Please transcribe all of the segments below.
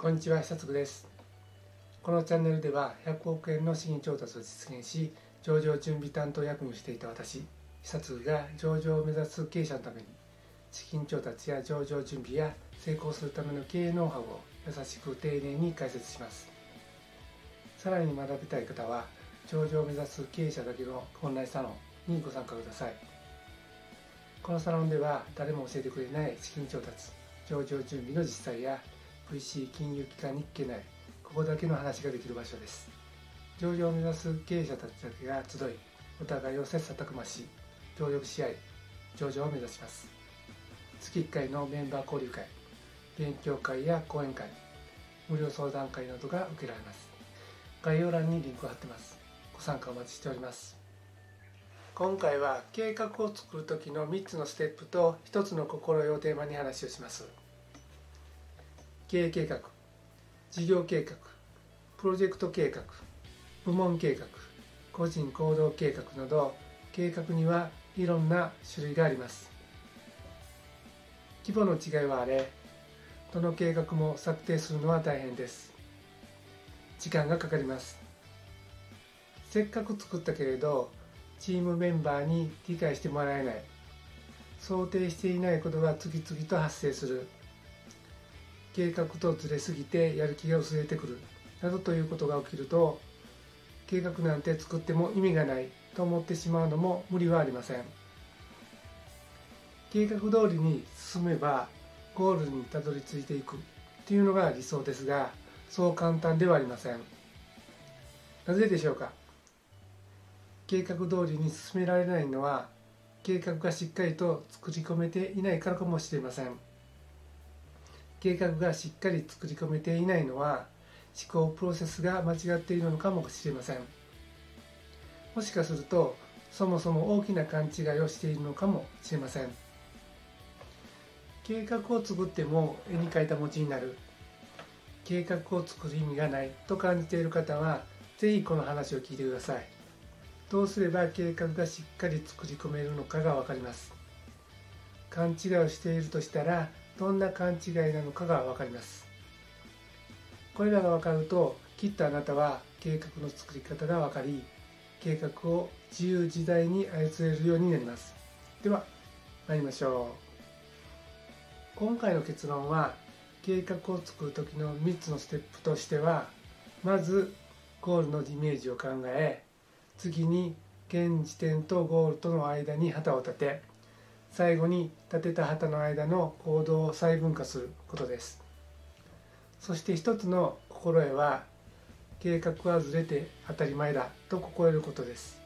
こんにちは久嗣です。このチャンネルでは100億円の資金調達を実現し上場準備担当役員をしていた私久嗣が上場を目指す経営者のために資金調達や上場準備や成功するための経営ノウハウを優しく丁寧に解説します。さらに学びたい方は上場を目指す経営者だけのオンラインサロンにご参加ください。このサロンでは誰も教えてくれない資金調達上場準備の実際や VC 金融機関に聞けない。ここだけの話ができる場所です。上場を目指す経営者たちだけが集いお互いを切磋琢磨し協力し合い上場を目指します。月1回のメンバー交流会勉強会や講演会無料相談会などが受けられます。概要欄にリンクを貼ってます。ご参加お待ちしております。今回は計画を作る時の3つのステップと1つの心得をテーマに話をします。経営計画事業計画プロジェクト計画部門計画個人行動計画など計画にはいろんな種類があります。規模の違いはあれどの計画も策定するのは大変です。時間がかかります。せっかく作ったけれどチームメンバーに理解してもらえない。想定していないことが次々と発生する。計画とずれすぎてやる気が薄れてくる。などということが起きると計画なんて作っても意味がないと思ってしまうのも無理はありません。計画通りに進めばゴールにたどり着いていく。というのが理想ですがそう簡単ではありません。なぜでしょうか？計画通りに進められないのは計画がしっかりと作り込めていないからかもしれません。計画がしっかり作り込めていないのは思考プロセスが間違っているのかもしれません。もしかするとそもそも大きな勘違いをしているのかもしれません。計画を作っても絵に描いた餅になる。計画を作る意味がない。と感じている方は是非この話を聞いてください。どうすれば計画がしっかり作り込めるのかが分かります。勘違いをしているとしたらどんな勘違いなのかが分かります。これらが分かるときっとあなたは計画の作り方が分かり計画を自由自在に操れるようになります。では参りましょう。今回の結論は計画を作る時の3つのステップとしてはまずゴールのイメージを考え次に現時点とゴールとの間に旗を立て最後に立てた旗の間の行動を細分化することです。そして一つの心得は計画はずれて当たり前だと心得ることです。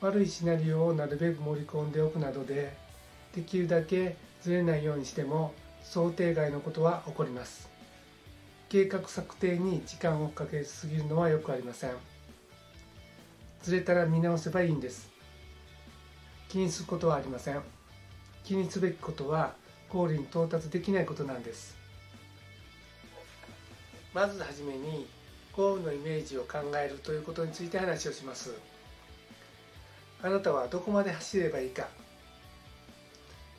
悪いシナリオをなるべく盛り込んでおくなどでできるだけずれないようにしても想定外のことは起こります。計画策定に時間をかけすぎるのはよくありません。ずれたら見直せばいいんです。気にすることはありません。気にすべきことはゴールに到達できないことなんです。まずはじめにゴールのイメージを考えるということについて話をします。あなたはどこまで走ればいいか。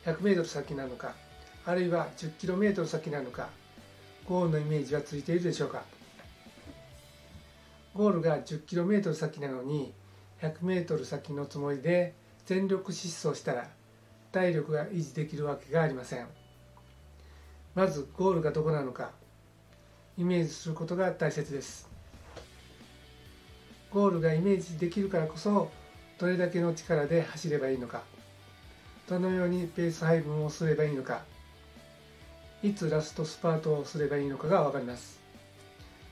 100m 先なのか。あるいは 10km 先なのか。ゴールのイメージはついているでしょうか。ゴールが 10km 先なのに 100m 先のつもりで全力疾走したら体力が維持できるわけがありません。まずゴールがどこなのかイメージすることが大切です。ゴールがイメージできるからこそどれだけの力で走ればいいのかどのようにペース配分をすればいいのかいつラストスパートをすればいいのかが分かります。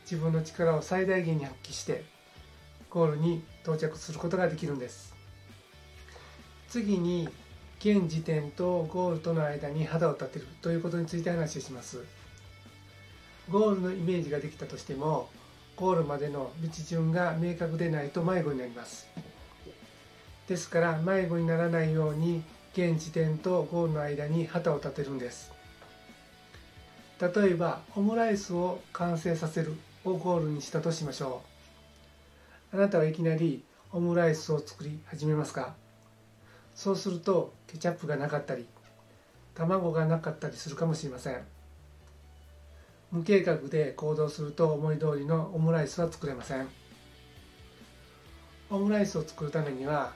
自分の力を最大限に発揮してゴールに到着することができるんです。次に現時点とゴールとの間に肌を立てるということについて話します。ゴールのイメージができたとしてもゴールまでの道順が明確でないと迷子になります。ですから迷子にならないように現時点とゴールの間に旗を立てるんです。例えばオムライスを完成させるをゴールにしたとしましょう。あなたはいきなりオムライスを作り始めますか？そうするとケチャップがなかったり卵がなかったりするかもしれません。無計画で行動すると思い通りのオムライスは作れません。オムライスを作るためには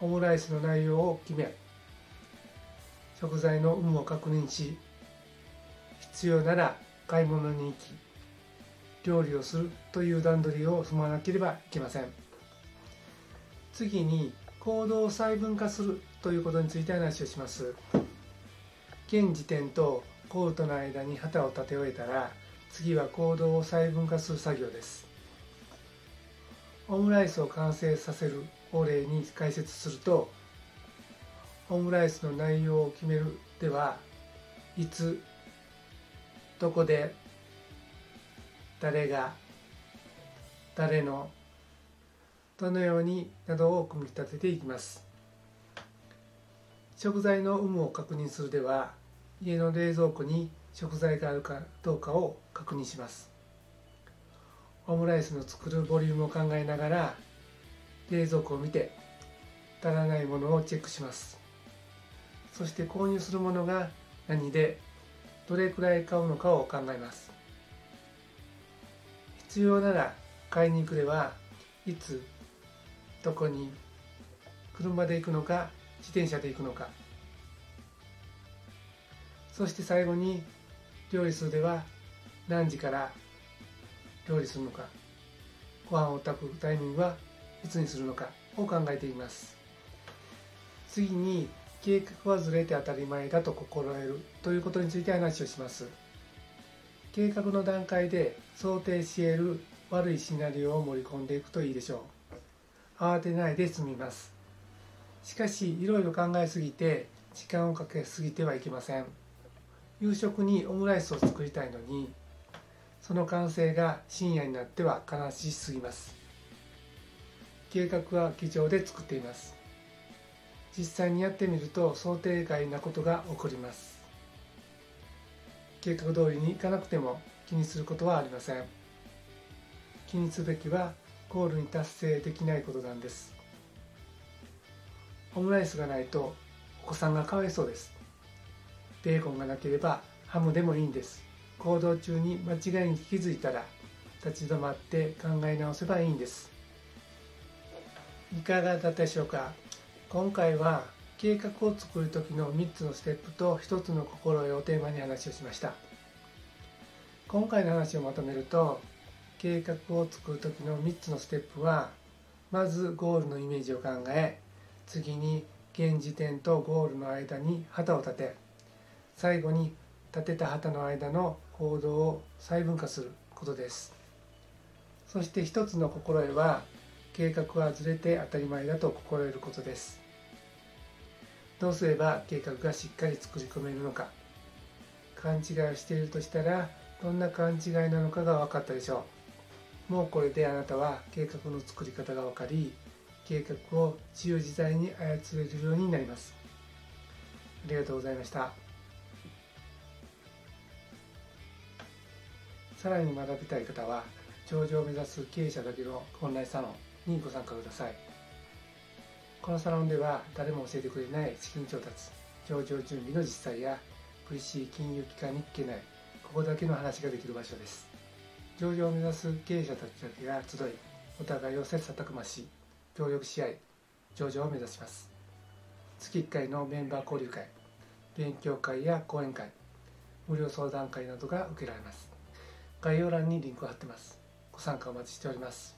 オムライスの内容を決め食材の有無を確認し必要なら買い物に行き料理をするという段取りを踏まなければいけません。次に行動を細分化するということについて話をします。現時点とコートの間に旗を立て終えたら次は行動を細分化する作業です。オムライスを完成させるお礼に解説するとオムライスの内容を決めるではいつどこで誰が誰のどのようになどを組み立てていきます。食材の有無を確認するでは家の冷蔵庫に食材があるかどうかを確認します。オムライスの作るボリュームを考えながら冷蔵庫を見て足らないものをチェックします。そして購入するものが何でどれくらい買うのかを考えます。必要なら買いに行くではいつどこに車で行くのか自転車で行くのか。そして最後に料理するでは何時から料理するのか。ご飯を炊くタイミングはいつにするのか。を考えています。次に計画はずれて当たり前だと心得るということについて話をします。計画の段階で想定し得る悪いシナリオを盛り込んでいくといいでしょう。慌てないで済みます。しかしいろいろ考えすぎて時間をかけすぎてはいけません。夕食にオムライスを作りたいのにその完成が深夜になっては悲しすぎます。計画は机上で作っています。実際にやってみると想定外なことが起こります。計画通りにいかなくても気にすることはありません。気にすべきはゴールに達成できないことなんです。オムライスがないとお子さんがかわいそうです。ベーコンがなければハムでもいいんです。行動中に間違いに気づいたら立ち止まって考え直せばいいんです。いかがだったでしょうか？今回は計画を作る時の3つのステップと1つの心得をテーマに話をしました。今回の話をまとめると計画を作る時の3つのステップはまずゴールのイメージを考え次に現時点とゴールの間に旗を立て最後に立てた旗の間の行動を細分化することです。そして一つの心得は計画はずれて当たり前だと心得ることです。どうすれば計画がしっかり作り込めるのか。勘違いをしているとしたらどんな勘違いなのかが分かったでしょう。もうこれであなたは計画の作り方が分かり計画を自由自在に操れるようになります。ありがとうございました。さらに学びたい方は上場を目指す経営者だけのオンラインサロンにご参加ください。このサロンでは誰も教えてくれない資金調達上場準備の実際や VC 金融機関に聞けないここだけの話ができる場所です。上場を目指す経営者たちだけが集いお互いを切磋琢磨し協力し合い上場を目指します。月1回のメンバー交流会勉強会や講演会無料相談会などが受けられます。概要欄にリンクを貼ってます。ご参加お待ちしております。